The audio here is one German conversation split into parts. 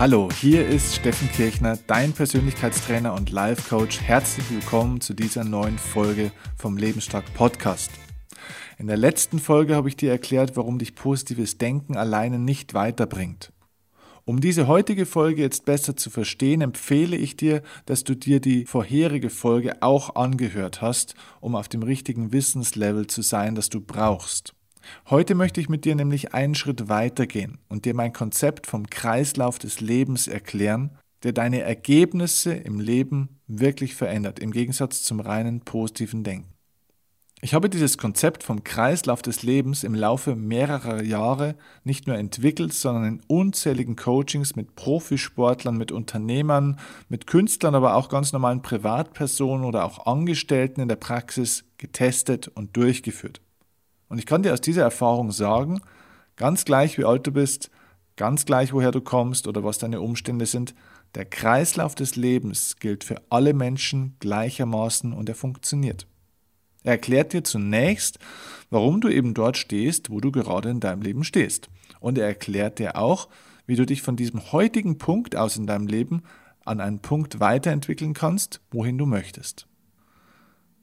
Hallo, hier ist Steffen Kirchner, dein Persönlichkeitstrainer und Life Coach. Herzlich willkommen zu dieser neuen Folge vom Lebensstark Podcast. In der letzten Folge habe ich dir erklärt, warum dich positives Denken alleine nicht weiterbringt. Um diese heutige Folge jetzt besser zu verstehen, empfehle ich dir, dass du dir die vorherige Folge auch angehört hast, um auf dem richtigen Wissenslevel zu sein, das du brauchst. Heute möchte ich mit dir nämlich einen Schritt weitergehen und dir mein Konzept vom Kreislauf des Lebens erklären, der deine Ergebnisse im Leben wirklich verändert, im Gegensatz zum reinen positiven Denken. Ich habe dieses Konzept vom Kreislauf des Lebens im Laufe mehrerer Jahre nicht nur entwickelt, sondern in unzähligen Coachings mit Profisportlern, mit Unternehmern, mit Künstlern, aber auch ganz normalen Privatpersonen oder auch Angestellten in der Praxis getestet und durchgeführt. Und ich kann dir aus dieser Erfahrung sagen, ganz gleich wie alt du bist, ganz gleich woher du kommst oder was deine Umstände sind, der Kreislauf des Lebens gilt für alle Menschen gleichermaßen und er funktioniert. Er erklärt dir zunächst, warum du eben dort stehst, wo du gerade in deinem Leben stehst. Und er erklärt dir auch, wie du dich von diesem heutigen Punkt aus in deinem Leben an einen Punkt weiterentwickeln kannst, wohin du möchtest.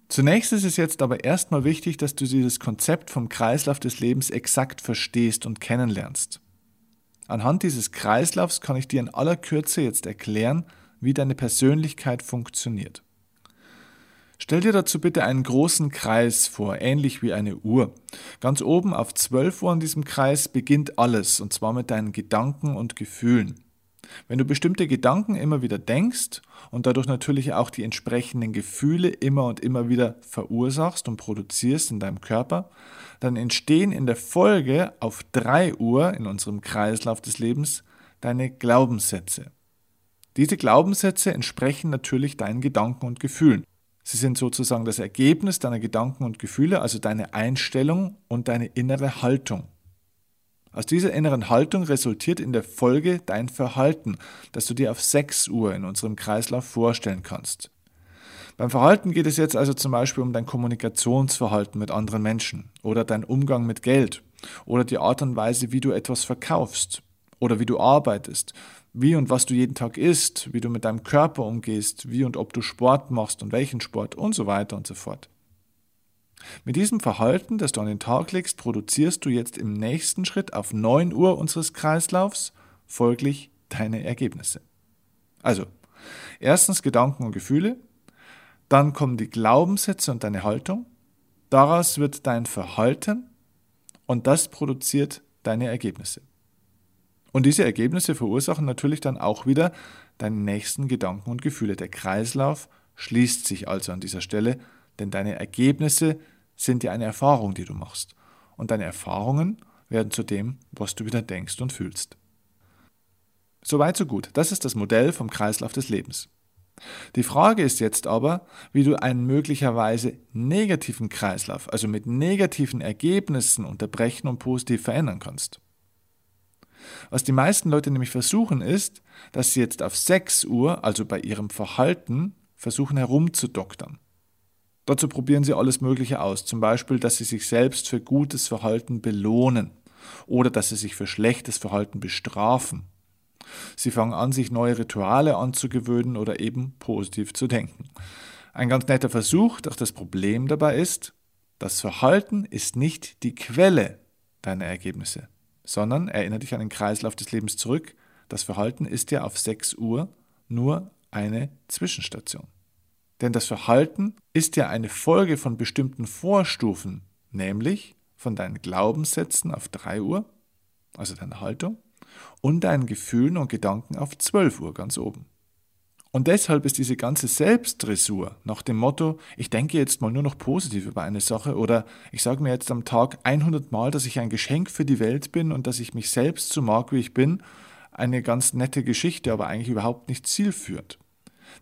Zunächst ist es jetzt aber erstmal wichtig, dass du dieses Konzept vom Kreislauf des Lebens exakt verstehst und kennenlernst. Anhand dieses Kreislaufs kann ich dir in aller Kürze jetzt erklären, wie deine Persönlichkeit funktioniert. Stell dir dazu bitte einen großen Kreis vor, ähnlich wie eine Uhr. Ganz oben auf 12 Uhr in diesem Kreis beginnt alles, und zwar mit deinen Gedanken und Gefühlen. Wenn du bestimmte Gedanken immer wieder denkst und dadurch natürlich auch die entsprechenden Gefühle immer und immer wieder verursachst und produzierst in deinem Körper, dann entstehen in der Folge auf 3 Uhr in unserem Kreislauf des Lebens deine Glaubenssätze. Diese Glaubenssätze entsprechen natürlich deinen Gedanken und Gefühlen. Sie sind sozusagen das Ergebnis deiner Gedanken und Gefühle, also deine Einstellung und deine innere Haltung. Aus dieser inneren Haltung resultiert in der Folge dein Verhalten, das du dir auf 6 Uhr in unserem Kreislauf vorstellen kannst. Beim Verhalten geht es jetzt also zum Beispiel um dein Kommunikationsverhalten mit anderen Menschen oder dein Umgang mit Geld oder die Art und Weise, wie du etwas verkaufst oder wie du arbeitest, wie und was du jeden Tag isst, wie du mit deinem Körper umgehst, wie und ob du Sport machst und welchen Sport und so weiter und so fort. Mit diesem Verhalten, das du an den Tag legst, produzierst du jetzt im nächsten Schritt auf 9 Uhr unseres Kreislaufs folglich deine Ergebnisse. Also, erstens Gedanken und Gefühle, dann kommen die Glaubenssätze und deine Haltung, daraus wird dein Verhalten und das produziert deine Ergebnisse. Und diese Ergebnisse verursachen natürlich dann auch wieder deine nächsten Gedanken und Gefühle. Der Kreislauf schließt sich also an dieser Stelle denn deine Ergebnisse sind ja eine Erfahrung, die du machst. Und deine Erfahrungen werden zu dem, was du wieder denkst und fühlst. Soweit so gut. Das ist das Modell vom Kreislauf des Lebens. Die Frage ist jetzt aber, wie du einen möglicherweise negativen Kreislauf, also mit negativen Ergebnissen unterbrechen und positiv verändern kannst. Was die meisten Leute nämlich versuchen ist, dass sie jetzt auf 6 Uhr, also bei ihrem Verhalten, versuchen herumzudoktern. Dazu probieren sie alles Mögliche aus, zum Beispiel, dass sie sich selbst für gutes Verhalten belohnen oder dass sie sich für schlechtes Verhalten bestrafen. Sie fangen an, sich neue Rituale anzugewöhnen oder eben positiv zu denken. Ein ganz netter Versuch, doch das Problem dabei ist, das Verhalten ist nicht die Quelle deiner Ergebnisse, sondern, erinnere dich an den Kreislauf des Lebens zurück, das Verhalten ist ja auf 6 Uhr nur eine Zwischenstation. Denn das Verhalten ist ja eine Folge von bestimmten Vorstufen, nämlich von deinen Glaubenssätzen auf 3 Uhr, also deine Haltung, und deinen Gefühlen und Gedanken auf 12 Uhr ganz oben. Und deshalb ist diese ganze Selbstdressur nach dem Motto, ich denke jetzt mal nur noch positiv über eine Sache oder ich sage mir jetzt am Tag 100 Mal, dass ich ein Geschenk für die Welt bin und dass ich mich selbst so mag, wie ich bin, eine ganz nette Geschichte, aber eigentlich überhaupt nicht zielführend.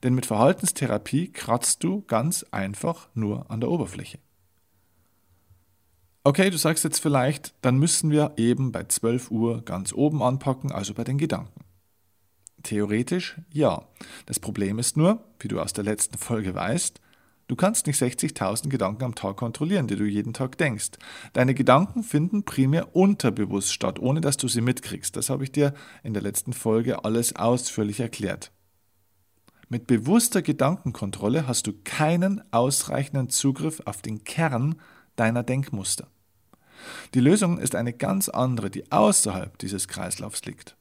Denn mit Verhaltenstherapie kratzt du ganz einfach nur an der Oberfläche. Okay, du sagst jetzt vielleicht, dann müssen wir eben bei 12 Uhr ganz oben anpacken, also bei den Gedanken. Theoretisch ja. Das Problem ist nur, wie du aus der letzten Folge weißt, Du kannst nicht 60.000 Gedanken am Tag kontrollieren, die du jeden Tag denkst. Deine Gedanken finden primär unterbewusst statt, ohne dass du sie mitkriegst. Das habe ich dir in der letzten Folge alles ausführlich erklärt. Mit bewusster Gedankenkontrolle hast du keinen ausreichenden Zugriff auf den Kern deiner Denkmuster. Die Lösung ist eine ganz andere, die außerhalb dieses Kreislaufs liegt.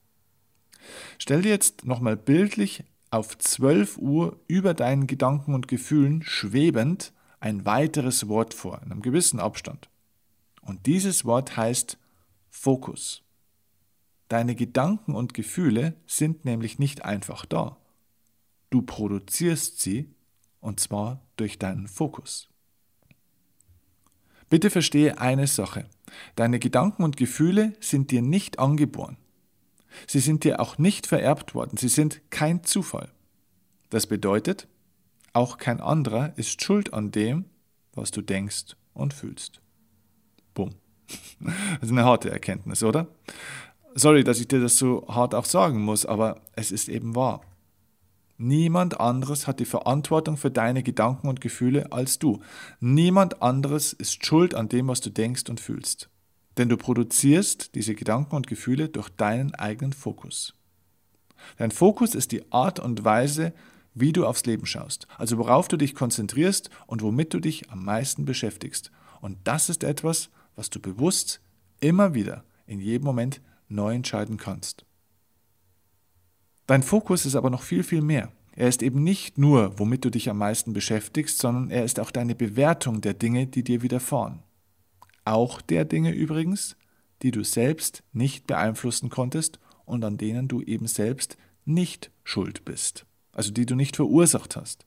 Stell dir jetzt nochmal bildlich auf 12 Uhr über deinen Gedanken und Gefühlen schwebend ein weiteres Wort vor, in einem gewissen Abstand. Und dieses Wort heißt Fokus. Deine Gedanken und Gefühle sind nämlich nicht einfach da. Du produzierst sie, und zwar durch deinen Fokus. Bitte verstehe eine Sache. Deine Gedanken und Gefühle sind dir nicht angeboren. Sie sind dir auch nicht vererbt worden. Sie sind kein Zufall. Das bedeutet, auch kein anderer ist schuld an dem, was du denkst und fühlst. Bumm. Das ist eine harte Erkenntnis, oder? Sorry, dass ich dir das so hart auch sagen muss, aber es ist eben wahr. Niemand anderes hat die Verantwortung für deine Gedanken und Gefühle als du. Niemand anderes ist schuld an dem, was du denkst und fühlst. Denn du produzierst diese Gedanken und Gefühle durch deinen eigenen Fokus. Dein Fokus ist die Art und Weise, wie du aufs Leben schaust, also worauf du dich konzentrierst und womit du dich am meisten beschäftigst. Und das ist etwas, was du bewusst immer wieder in jedem Moment neu entscheiden kannst. Dein Fokus ist aber noch viel, viel mehr. Er ist eben nicht nur, womit du dich am meisten beschäftigst, sondern er ist auch deine Bewertung der Dinge, die dir widerfahren. Auch der Dinge übrigens, die du selbst nicht beeinflussen konntest und an denen du eben selbst nicht schuld bist, also die du nicht verursacht hast.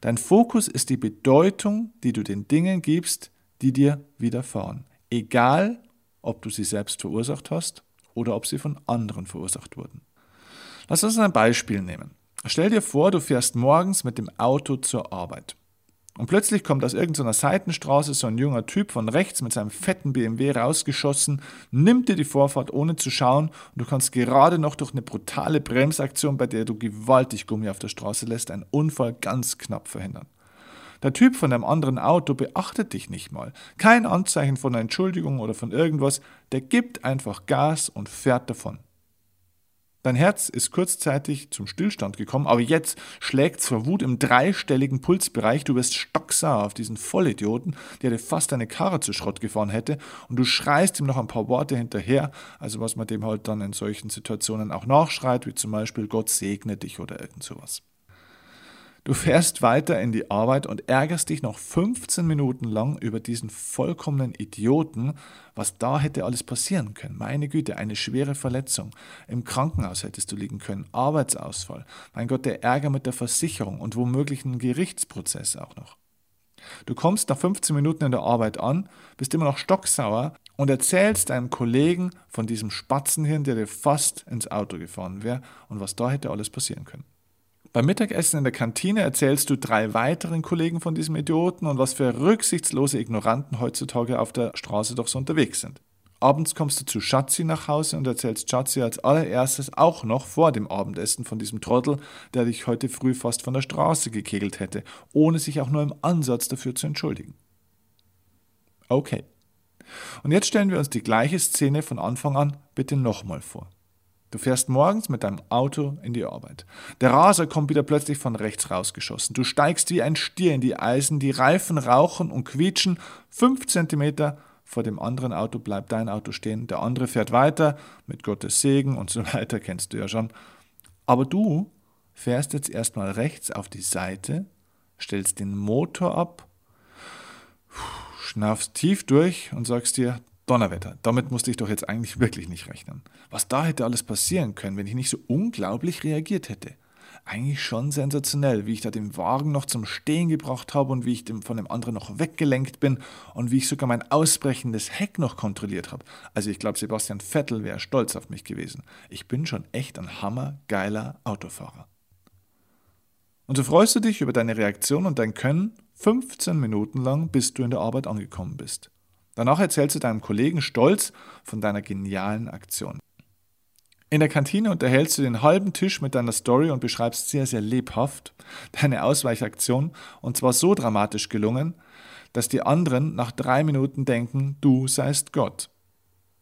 Dein Fokus ist die Bedeutung, die du den Dingen gibst, die dir widerfahren, egal ob du sie selbst verursacht hast oder ob sie von anderen verursacht wurden. Lass uns ein Beispiel nehmen. Stell dir vor, du fährst morgens mit dem Auto zur Arbeit. Und plötzlich kommt aus irgendeiner Seitenstraße so ein junger Typ von rechts mit seinem fetten BMW rausgeschossen, nimmt dir die Vorfahrt ohne zu schauen und du kannst gerade noch durch eine brutale Bremsaktion, bei der du gewaltig Gummi auf der Straße lässt, einen Unfall ganz knapp verhindern. Der Typ von einem anderen Auto beachtet dich nicht mal. Kein Anzeichen von einer Entschuldigung oder von irgendwas, der gibt einfach Gas und fährt davon. Dein Herz ist kurzzeitig zum Stillstand gekommen, aber jetzt schlägt es vor Wut im dreistelligen Pulsbereich. Du wirst stocksauer auf diesen Vollidioten, der dir fast deine Karre zu Schrott gefahren hätte, und du schreist ihm noch ein paar Worte hinterher, also was man dem halt dann in solchen Situationen auch nachschreit, wie zum Beispiel Gott segne dich oder irgend sowas. Du fährst weiter in die Arbeit und ärgerst dich noch 15 Minuten lang über diesen vollkommenen Idioten, was da hätte alles passieren können. Meine Güte, eine schwere Verletzung. Im Krankenhaus hättest du liegen können, Arbeitsausfall. Mein Gott, der Ärger mit der Versicherung und womöglich ein Gerichtsprozess auch noch. Du kommst nach 15 Minuten in der Arbeit an, bist immer noch stocksauer und erzählst deinem Kollegen von diesem Spatzenhirn, der dir fast ins Auto gefahren wäre und was da hätte alles passieren können. Beim Mittagessen in der Kantine erzählst du drei weiteren Kollegen von diesem Idioten und was für rücksichtslose Ignoranten heutzutage auf der Straße doch so unterwegs sind. Abends kommst du zu Schatzi nach Hause und erzählst Schatzi als allererstes auch noch vor dem Abendessen von diesem Trottel, der dich heute früh fast von der Straße gekegelt hätte, ohne sich auch nur im Ansatz dafür zu entschuldigen. Okay. Und jetzt stellen wir uns die gleiche Szene von Anfang an bitte nochmal vor. Du fährst morgens mit deinem Auto in die Arbeit. Der Raser kommt wieder plötzlich von rechts rausgeschossen. Du steigst wie ein Stier in die Eisen, die Reifen rauchen und quietschen. Fünf Zentimeter vor dem anderen Auto bleibt dein Auto stehen. Der andere fährt weiter mit Gottes Segen und so weiter, kennst du ja schon. Aber du fährst jetzt erstmal rechts auf die Seite, stellst den Motor ab, schnaufst tief durch und sagst dir, Donnerwetter, damit musste ich doch jetzt eigentlich wirklich nicht rechnen. Was da hätte alles passieren können, wenn ich nicht so unglaublich reagiert hätte. Eigentlich schon sensationell, wie ich da den Wagen noch zum Stehen gebracht habe und wie ich von dem anderen noch weggelenkt bin und wie ich sogar mein ausbrechendes Heck noch kontrolliert habe. Also ich glaube, Sebastian Vettel wäre stolz auf mich gewesen. Ich bin schon echt ein hammergeiler Autofahrer. Und so freust du dich über deine Reaktion und dein Können 15 Minuten lang, bis du in der Arbeit angekommen bist. Danach erzählst du deinem Kollegen stolz von deiner genialen Aktion. In der Kantine unterhältst du den halben Tisch mit deiner Story und beschreibst sehr, sehr lebhaft deine Ausweichaktion und zwar so dramatisch gelungen, dass die anderen nach drei Minuten denken, du seist Gott.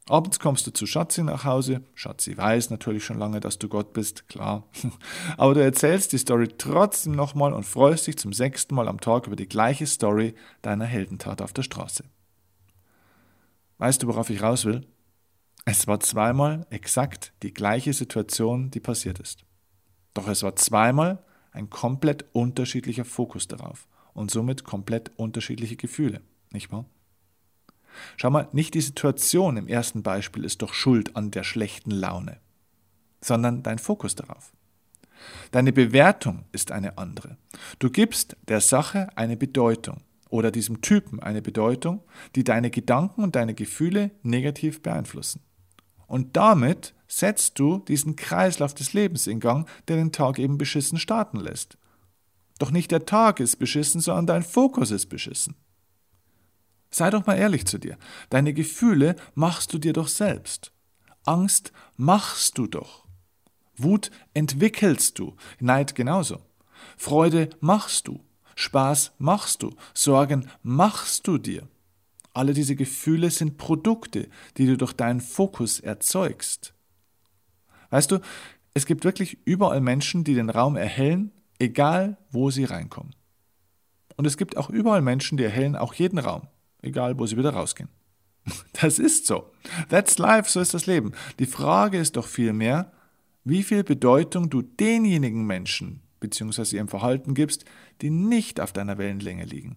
Abends kommst du zu Schatzi nach Hause. Schatzi weiß natürlich schon lange, dass du Gott bist, klar. Aber du erzählst die Story trotzdem nochmal und freust dich zum sechsten Mal am Tag über die gleiche Story deiner Heldentat auf der Straße. Weißt du, worauf ich raus will? Es war zweimal exakt die gleiche Situation, die passiert ist. Doch es war zweimal ein komplett unterschiedlicher Fokus darauf und somit komplett unterschiedliche Gefühle, nicht wahr? Schau mal, nicht die Situation im ersten Beispiel ist doch schuld an der schlechten Laune, sondern dein Fokus darauf. Deine Bewertung ist eine andere. Du gibst der Sache eine Bedeutung oder diesem Typen eine Bedeutung, die deine Gedanken und deine Gefühle negativ beeinflussen. Und damit setzt du diesen Kreislauf des Lebens in Gang, der den Tag eben beschissen starten lässt. Doch nicht der Tag ist beschissen, sondern dein Fokus ist beschissen. Sei doch mal ehrlich zu dir. Deine Gefühle machst du dir doch selbst. Angst machst du doch. Wut entwickelst du. Neid genauso. Freude machst du. Spaß machst du. Sorgen machst du dir. Alle diese Gefühle sind Produkte, die du durch deinen Fokus erzeugst. Weißt du, es gibt wirklich überall Menschen, die den Raum erhellen, egal wo sie reinkommen. Und es gibt auch überall Menschen, die erhellen auch jeden Raum, egal wo sie wieder rausgehen. Das ist so. That's life, so ist das Leben. Die Frage ist doch vielmehr, wie viel Bedeutung du denjenigen Menschen bzw. ihrem Verhalten gibst, die nicht auf deiner Wellenlänge liegen.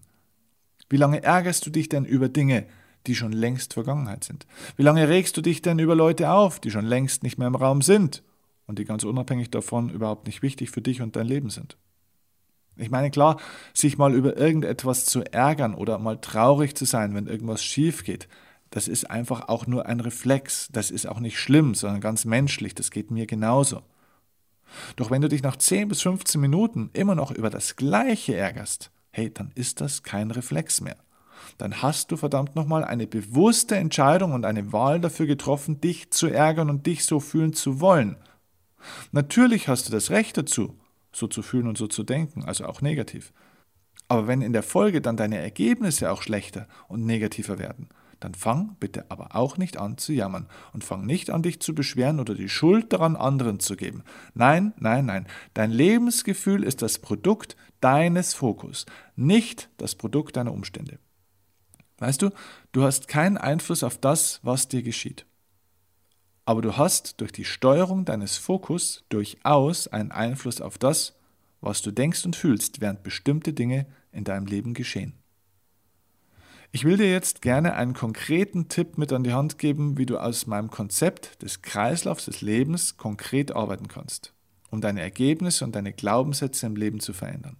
Wie lange ärgerst du dich denn über Dinge, die schon längst Vergangenheit sind? Wie lange regst du dich denn über Leute auf, die schon längst nicht mehr im Raum sind und die ganz unabhängig davon überhaupt nicht wichtig für dich und dein Leben sind? Ich meine, klar, sich mal über irgendetwas zu ärgern oder mal traurig zu sein, wenn irgendwas schief geht, das ist einfach auch nur ein Reflex. Das ist auch nicht schlimm, sondern ganz menschlich. Das geht mir genauso. Doch wenn du dich nach 10 bis 15 Minuten immer noch über das Gleiche ärgerst, hey, dann ist das kein Reflex mehr. Dann hast du verdammt nochmal eine bewusste Entscheidung und eine Wahl dafür getroffen, dich zu ärgern und dich so fühlen zu wollen. Natürlich hast du das Recht dazu, so zu fühlen und so zu denken, also auch negativ. Aber wenn in der Folge dann deine Ergebnisse auch schlechter und negativer werden, dann fang bitte aber auch nicht an zu jammern und fang nicht an, dich zu beschweren oder die Schuld daran anderen zu geben. Nein, nein, nein. Dein Lebensgefühl ist das Produkt deines Fokus, nicht das Produkt deiner Umstände. Weißt du, du hast keinen Einfluss auf das, was dir geschieht. Aber du hast durch die Steuerung deines Fokus durchaus einen Einfluss auf das, was du denkst und fühlst, während bestimmte Dinge in deinem Leben geschehen. Ich will dir jetzt gerne einen konkreten Tipp mit an die Hand geben, wie du aus meinem Konzept des Kreislaufs des Lebens konkret arbeiten kannst, um deine Ergebnisse und deine Glaubenssätze im Leben zu verändern.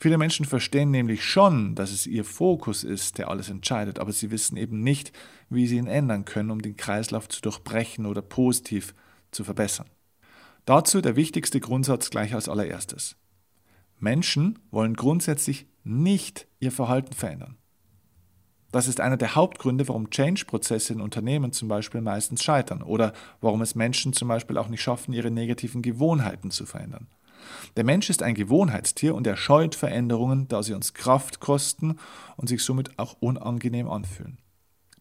Viele Menschen verstehen nämlich schon, dass es ihr Fokus ist, der alles entscheidet, aber sie wissen eben nicht, wie sie ihn ändern können, um den Kreislauf zu durchbrechen oder positiv zu verbessern. Dazu der wichtigste Grundsatz gleich als allererstes. Menschen wollen grundsätzlich nicht ihr Verhalten verändern. Das ist einer der Hauptgründe, warum Change-Prozesse in Unternehmen zum Beispiel meistens scheitern oder warum es Menschen zum Beispiel auch nicht schaffen, ihre negativen Gewohnheiten zu verändern. Der Mensch ist ein Gewohnheitstier und er scheut Veränderungen, da sie uns Kraft kosten und sich somit auch unangenehm anfühlen.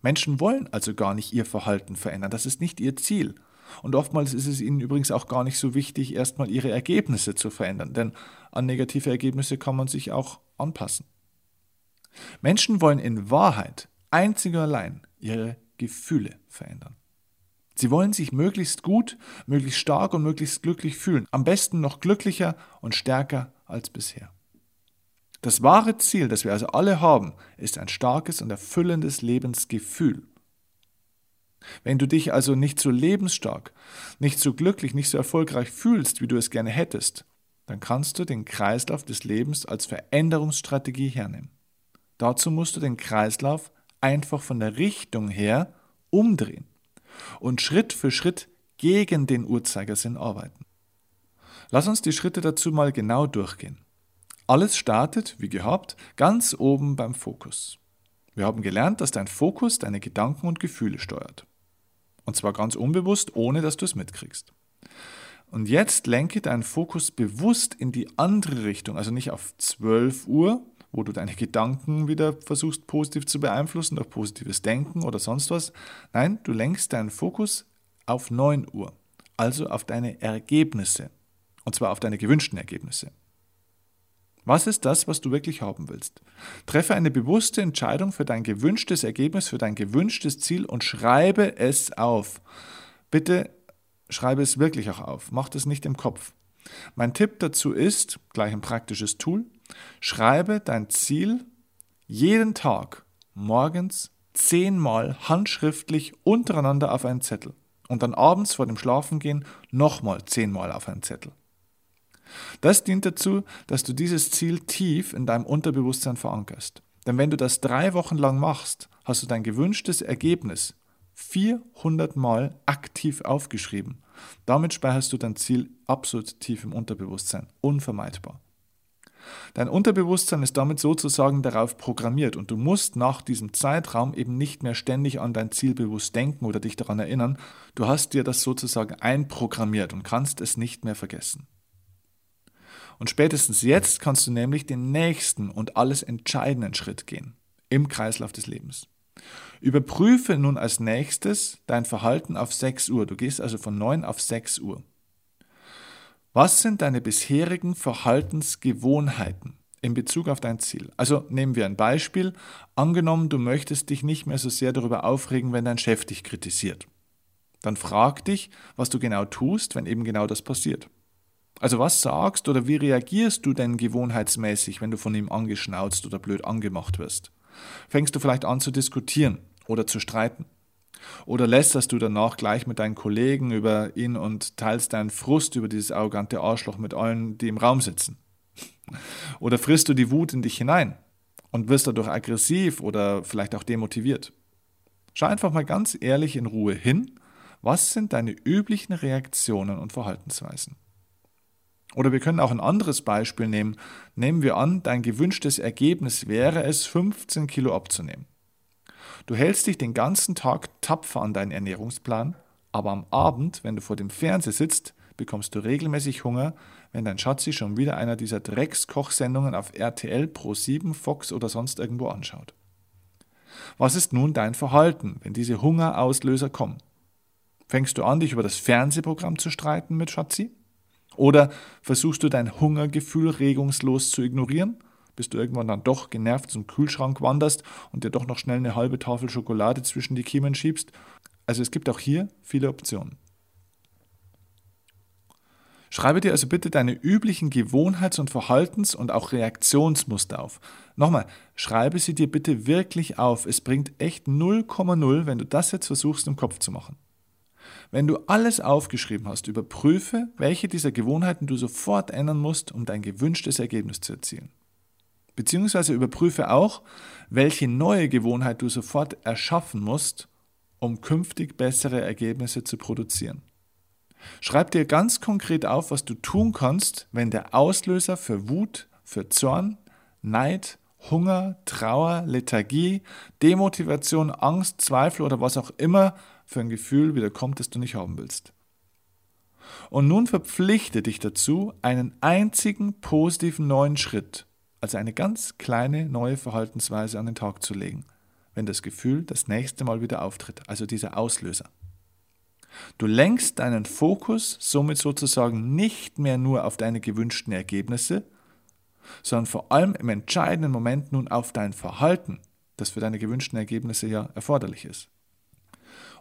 Menschen wollen also gar nicht ihr Verhalten verändern, das ist nicht ihr Ziel. Und oftmals ist es ihnen übrigens auch gar nicht so wichtig, erstmal ihre Ergebnisse zu verändern, denn an negative Ergebnisse kann man sich auch anpassen. Menschen wollen in Wahrheit einzig und allein ihre Gefühle verändern. Sie wollen sich möglichst gut, möglichst stark und möglichst glücklich fühlen. Am besten noch glücklicher und stärker als bisher. Das wahre Ziel, das wir also alle haben, ist ein starkes und erfüllendes Lebensgefühl. Wenn du dich also nicht so lebensstark, nicht so glücklich, nicht so erfolgreich fühlst, wie du es gerne hättest, dann kannst du den Kreislauf des Lebens als Veränderungsstrategie hernehmen. Dazu musst du den Kreislauf einfach von der Richtung her umdrehen und Schritt für Schritt gegen den Uhrzeigersinn arbeiten. Lass uns die Schritte dazu mal genau durchgehen. Alles startet, wie gehabt, ganz oben beim Fokus. Wir haben gelernt, dass dein Fokus deine Gedanken und Gefühle steuert. Und zwar ganz unbewusst, ohne dass du es mitkriegst. Und jetzt lenke deinen Fokus bewusst in die andere Richtung, also nicht auf 12 Uhr, wo du deine Gedanken wieder versuchst positiv zu beeinflussen durch positives Denken oder sonst was. Nein, du lenkst deinen Fokus auf 9 Uhr, also auf deine Ergebnisse. Und zwar auf deine gewünschten Ergebnisse. Was ist das, was du wirklich haben willst? Treffe eine bewusste Entscheidung für dein gewünschtes Ergebnis, für dein gewünschtes Ziel und schreibe es auf. Bitte schreibe es wirklich auch auf. Mach das nicht im Kopf. Mein Tipp dazu ist, gleich ein praktisches Tool, schreibe dein Ziel jeden Tag morgens zehnmal handschriftlich untereinander auf einen Zettel und dann abends vor dem Schlafengehen nochmal zehnmal auf einen Zettel. Das dient dazu, dass du dieses Ziel tief in deinem Unterbewusstsein verankerst. Denn wenn du das drei Wochen lang machst, hast du dein gewünschtes Ergebnis 400 Mal aktiv aufgeschrieben. Damit speicherst du dein Ziel absolut tief im Unterbewusstsein, unvermeidbar. Dein Unterbewusstsein ist damit sozusagen darauf programmiert und du musst nach diesem Zeitraum eben nicht mehr ständig an dein Ziel bewusst denken oder dich daran erinnern. Du hast dir das sozusagen einprogrammiert und kannst es nicht mehr vergessen. Und spätestens jetzt kannst du nämlich den nächsten und alles entscheidenden Schritt gehen im Kreislauf des Lebens. Überprüfe nun als nächstes dein Verhalten auf 6 Uhr. Du gehst also von 9 auf 6 Uhr. Was sind deine bisherigen Verhaltensgewohnheiten in Bezug auf dein Ziel? Also nehmen wir ein Beispiel. Angenommen, du möchtest dich nicht mehr so sehr darüber aufregen, wenn dein Chef dich kritisiert. Dann frag dich, was du genau tust, wenn eben genau das passiert. Also was sagst oder wie reagierst du denn gewohnheitsmäßig, wenn du von ihm angeschnauzt oder blöd angemacht wirst? Fängst du vielleicht an zu diskutieren oder zu streiten? Oder lästerst du danach gleich mit deinen Kollegen über ihn und teilst deinen Frust über dieses arrogante Arschloch mit allen, die im Raum sitzen? Oder frisst du die Wut in dich hinein und wirst dadurch aggressiv oder vielleicht auch demotiviert? Schau einfach mal ganz ehrlich in Ruhe hin, was sind deine üblichen Reaktionen und Verhaltensweisen? Oder wir können auch ein anderes Beispiel nehmen. Nehmen wir an, dein gewünschtes Ergebnis wäre es, 15 Kilo abzunehmen. Du hältst dich den ganzen Tag tapfer an deinen Ernährungsplan, aber am Abend, wenn du vor dem Fernseher sitzt, bekommst du regelmäßig Hunger, wenn dein Schatzi schon wieder einer dieser Dreckskochsendungen auf RTL, Pro7, Fox oder sonst irgendwo anschaut. Was ist nun dein Verhalten, wenn diese Hungerauslöser kommen? Fängst du an, dich über das Fernsehprogramm zu streiten mit Schatzi? Oder versuchst du dein Hungergefühl regungslos zu ignorieren, bis du irgendwann dann doch genervt zum Kühlschrank wanderst und dir doch noch schnell eine halbe Tafel Schokolade zwischen die Kiemen schiebst? Also es gibt auch hier viele Optionen. Schreibe dir also bitte deine üblichen Gewohnheits- und Verhaltens- und auch Reaktionsmuster auf. Nochmal, schreibe sie dir bitte wirklich auf. Es bringt echt 0,0, wenn du das jetzt versuchst im Kopf zu machen. Wenn du alles aufgeschrieben hast, überprüfe, welche dieser Gewohnheiten du sofort ändern musst, um dein gewünschtes Ergebnis zu erzielen. Beziehungsweise überprüfe auch, welche neue Gewohnheit du sofort erschaffen musst, um künftig bessere Ergebnisse zu produzieren. Schreib dir ganz konkret auf, was du tun kannst, wenn der Auslöser für Wut, für Zorn, Neid, Hunger, Trauer, Lethargie, Demotivation, Angst, Zweifel oder was auch immer für ein Gefühl wieder kommt, das du nicht haben willst. Und nun verpflichte dich dazu, einen einzigen positiven neuen Schritt, also eine ganz kleine neue Verhaltensweise an den Tag zu legen, wenn das Gefühl das nächste Mal wieder auftritt, also dieser Auslöser. Du lenkst deinen Fokus somit sozusagen nicht mehr nur auf deine gewünschten Ergebnisse, sondern vor allem im entscheidenden Moment nun auf dein Verhalten, das für deine gewünschten Ergebnisse ja erforderlich ist.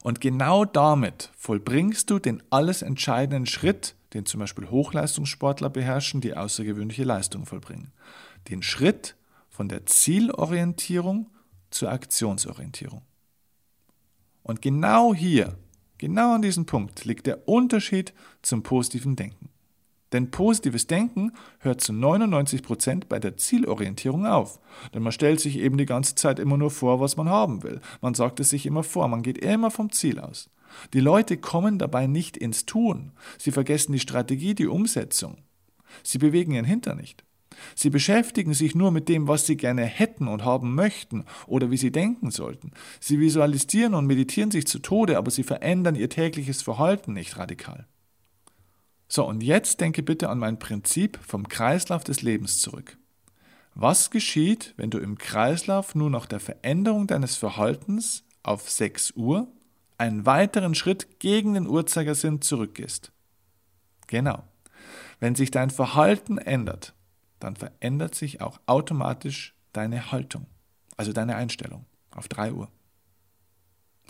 Und genau damit vollbringst du den alles entscheidenden Schritt, den zum Beispiel Hochleistungssportler beherrschen, die außergewöhnliche Leistung vollbringen. Den Schritt von der Zielorientierung zur Aktionsorientierung. Und genau hier, genau an diesem Punkt liegt der Unterschied zum positiven Denken. Denn positives Denken hört zu 99 Prozent bei der Zielorientierung auf. Denn man stellt sich eben die ganze Zeit immer nur vor, was man haben will. Man sagt es sich immer vor, man geht immer vom Ziel aus. Die Leute kommen dabei nicht ins Tun. Sie vergessen die Strategie, die Umsetzung. Sie bewegen ihren Hintern nicht. Sie beschäftigen sich nur mit dem, was sie gerne hätten und haben möchten oder wie sie denken sollten. Sie visualisieren und meditieren sich zu Tode, aber sie verändern ihr tägliches Verhalten nicht radikal. So, und jetzt denke bitte an mein Prinzip vom Kreislauf des Lebens zurück. Was geschieht, wenn du im Kreislauf nur nach der Veränderung deines Verhaltens auf 6 Uhr einen weiteren Schritt gegen den Uhrzeigersinn zurückgehst? Genau. Wenn sich dein Verhalten ändert, dann verändert sich auch automatisch deine Haltung, also deine Einstellung auf 3 Uhr.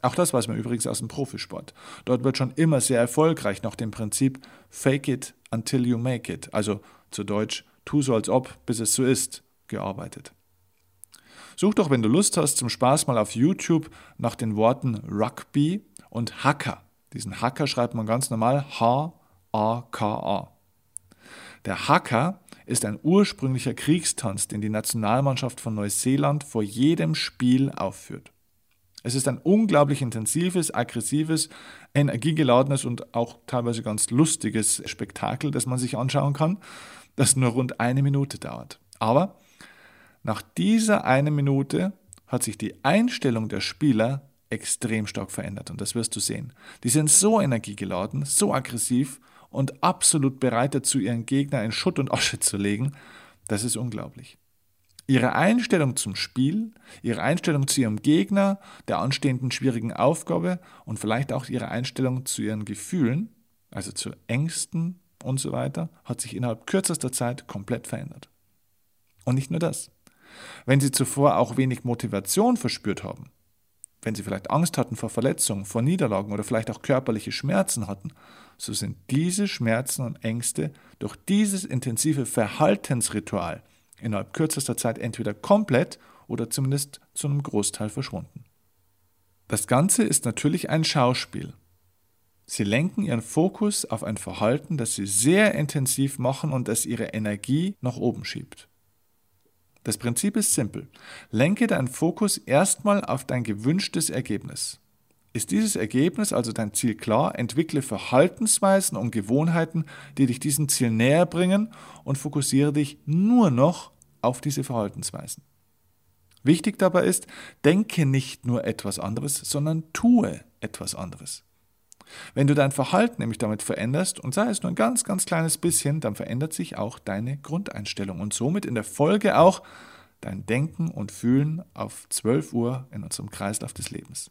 Auch das weiß man übrigens aus dem Profisport. Dort wird schon immer sehr erfolgreich nach dem Prinzip Fake it until you make it, also zu Deutsch, tu so als ob, bis es so ist, gearbeitet. Such doch, wenn du Lust hast, zum Spaß mal auf YouTube nach den Worten Rugby und Hacker. Diesen Hacker schreibt man ganz normal H-A-K-A. Der Hacker ist ein ursprünglicher Kriegstanz, den die Nationalmannschaft von Neuseeland vor jedem Spiel aufführt. Es ist ein unglaublich intensives, aggressives, energiegeladenes und auch teilweise ganz lustiges Spektakel, das man sich anschauen kann, das nur rund eine Minute dauert. Aber nach dieser eine Minute hat sich die Einstellung der Spieler extrem stark verändert und das wirst du sehen. Die sind so energiegeladen, so aggressiv und absolut bereit dazu, ihren Gegner in Schutt und Asche zu legen. Das ist unglaublich. Ihre Einstellung zum Spiel, ihre Einstellung zu ihrem Gegner, der anstehenden schwierigen Aufgabe und vielleicht auch ihre Einstellung zu ihren Gefühlen, also zu Ängsten und so weiter, hat sich innerhalb kürzester Zeit komplett verändert. Und nicht nur das. Wenn Sie zuvor auch wenig Motivation verspürt haben, wenn Sie vielleicht Angst hatten vor Verletzungen, vor Niederlagen oder vielleicht auch körperliche Schmerzen hatten, so sind diese Schmerzen und Ängste durch dieses intensive Verhaltensritual innerhalb kürzester Zeit entweder komplett oder zumindest zu einem Großteil verschwunden. Das Ganze ist natürlich ein Schauspiel. Sie lenken ihren Fokus auf ein Verhalten, das sie sehr intensiv machen und das ihre Energie nach oben schiebt. Das Prinzip ist simpel. Lenke deinen Fokus erstmal auf dein gewünschtes Ergebnis. Ist dieses Ergebnis also dein Ziel klar, entwickle Verhaltensweisen und Gewohnheiten, die dich diesem Ziel näher bringen und fokussiere dich nur noch auf diese Verhaltensweisen. Wichtig dabei ist, denke nicht nur etwas anderes, sondern tue etwas anderes. Wenn du dein Verhalten nämlich damit veränderst, und sei es nur ein ganz, ganz kleines bisschen, dann verändert sich auch deine Grundeinstellung und somit in der Folge auch dein Denken und Fühlen auf 12 Uhr in unserem Kreislauf des Lebens.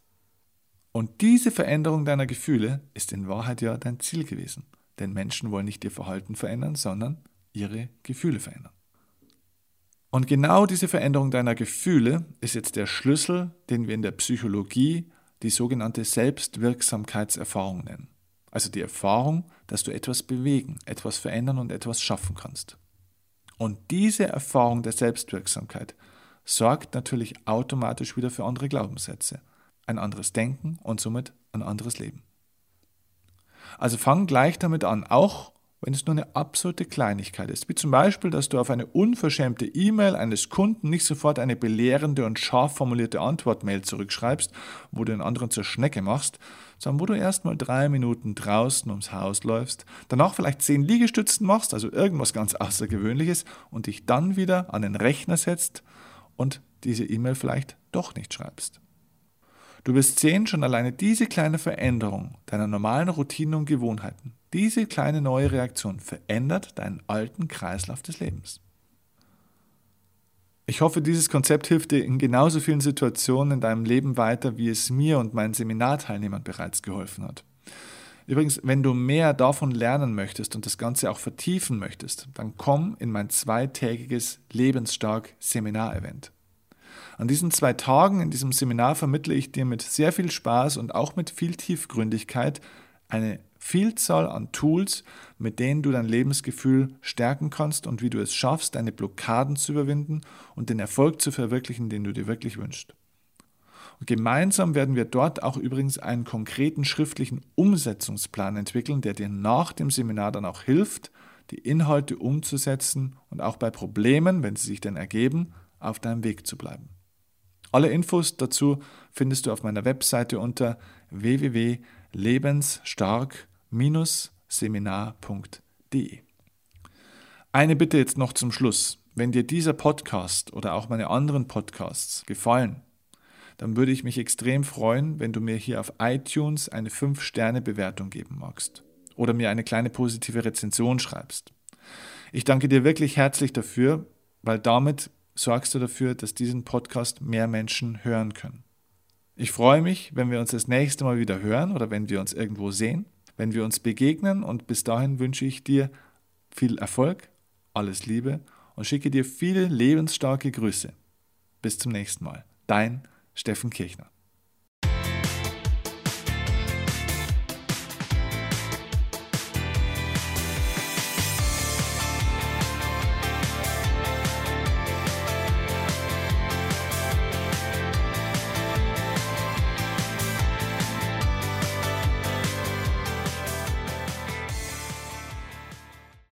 Und diese Veränderung deiner Gefühle ist in Wahrheit ja dein Ziel gewesen. Denn Menschen wollen nicht ihr Verhalten verändern, sondern ihre Gefühle verändern. Und genau diese Veränderung deiner Gefühle ist jetzt der Schlüssel, den wir in der Psychologie die sogenannte Selbstwirksamkeitserfahrung nennen. Also die Erfahrung, dass du etwas bewegen, etwas verändern und etwas schaffen kannst. Und diese Erfahrung der Selbstwirksamkeit sorgt natürlich automatisch wieder für andere Glaubenssätze, ein anderes Denken und somit ein anderes Leben. Also fang gleich damit an, auch wenn es nur eine absolute Kleinigkeit ist, wie zum Beispiel, dass du auf eine unverschämte E-Mail eines Kunden nicht sofort eine belehrende und scharf formulierte Antwortmail zurückschreibst, wo du den anderen zur Schnecke machst, sondern wo du erstmal drei Minuten draußen ums Haus läufst, danach vielleicht zehn Liegestützen machst, also irgendwas ganz Außergewöhnliches, und dich dann wieder an den Rechner setzt und diese E-Mail vielleicht doch nicht schreibst. Du wirst sehen, schon alleine diese kleine Veränderung deiner normalen Routinen und Gewohnheiten, diese kleine neue Reaktion verändert deinen alten Kreislauf des Lebens. Ich hoffe, dieses Konzept hilft dir in genauso vielen Situationen in deinem Leben weiter, wie es mir und meinen Seminarteilnehmern bereits geholfen hat. Übrigens, wenn du mehr davon lernen möchtest und das Ganze auch vertiefen möchtest, dann komm in mein zweitägiges Lebensstark Seminar-Event. An diesen zwei Tagen in diesem Seminar vermittle ich dir mit sehr viel Spaß und auch mit viel Tiefgründigkeit eine Vielzahl an Tools, mit denen du dein Lebensgefühl stärken kannst und wie du es schaffst, deine Blockaden zu überwinden und den Erfolg zu verwirklichen, den du dir wirklich wünschst. Und gemeinsam werden wir dort auch übrigens einen konkreten schriftlichen Umsetzungsplan entwickeln, der dir nach dem Seminar dann auch hilft, die Inhalte umzusetzen und auch bei Problemen, wenn sie sich denn ergeben, auf deinem Weg zu bleiben. Alle Infos dazu findest du auf meiner Webseite unter www.lebensstark.seminar.de. Eine Bitte jetzt noch zum Schluss. Wenn dir dieser Podcast oder auch meine anderen Podcasts gefallen, dann würde ich mich extrem freuen, wenn du mir hier auf iTunes eine 5-Sterne-Bewertung geben magst oder mir eine kleine positive Rezension schreibst. Ich danke dir wirklich herzlich dafür, weil damit sorgst du dafür, dass diesen Podcast mehr Menschen hören können. Ich freue mich, wenn wir uns das nächste Mal wieder hören oder wenn wir uns irgendwo sehen, wenn wir uns begegnen und bis dahin wünsche ich dir viel Erfolg, alles Liebe und schicke dir viele lebensstarke Grüße. Bis zum nächsten Mal. Dein Steffen Kirchner.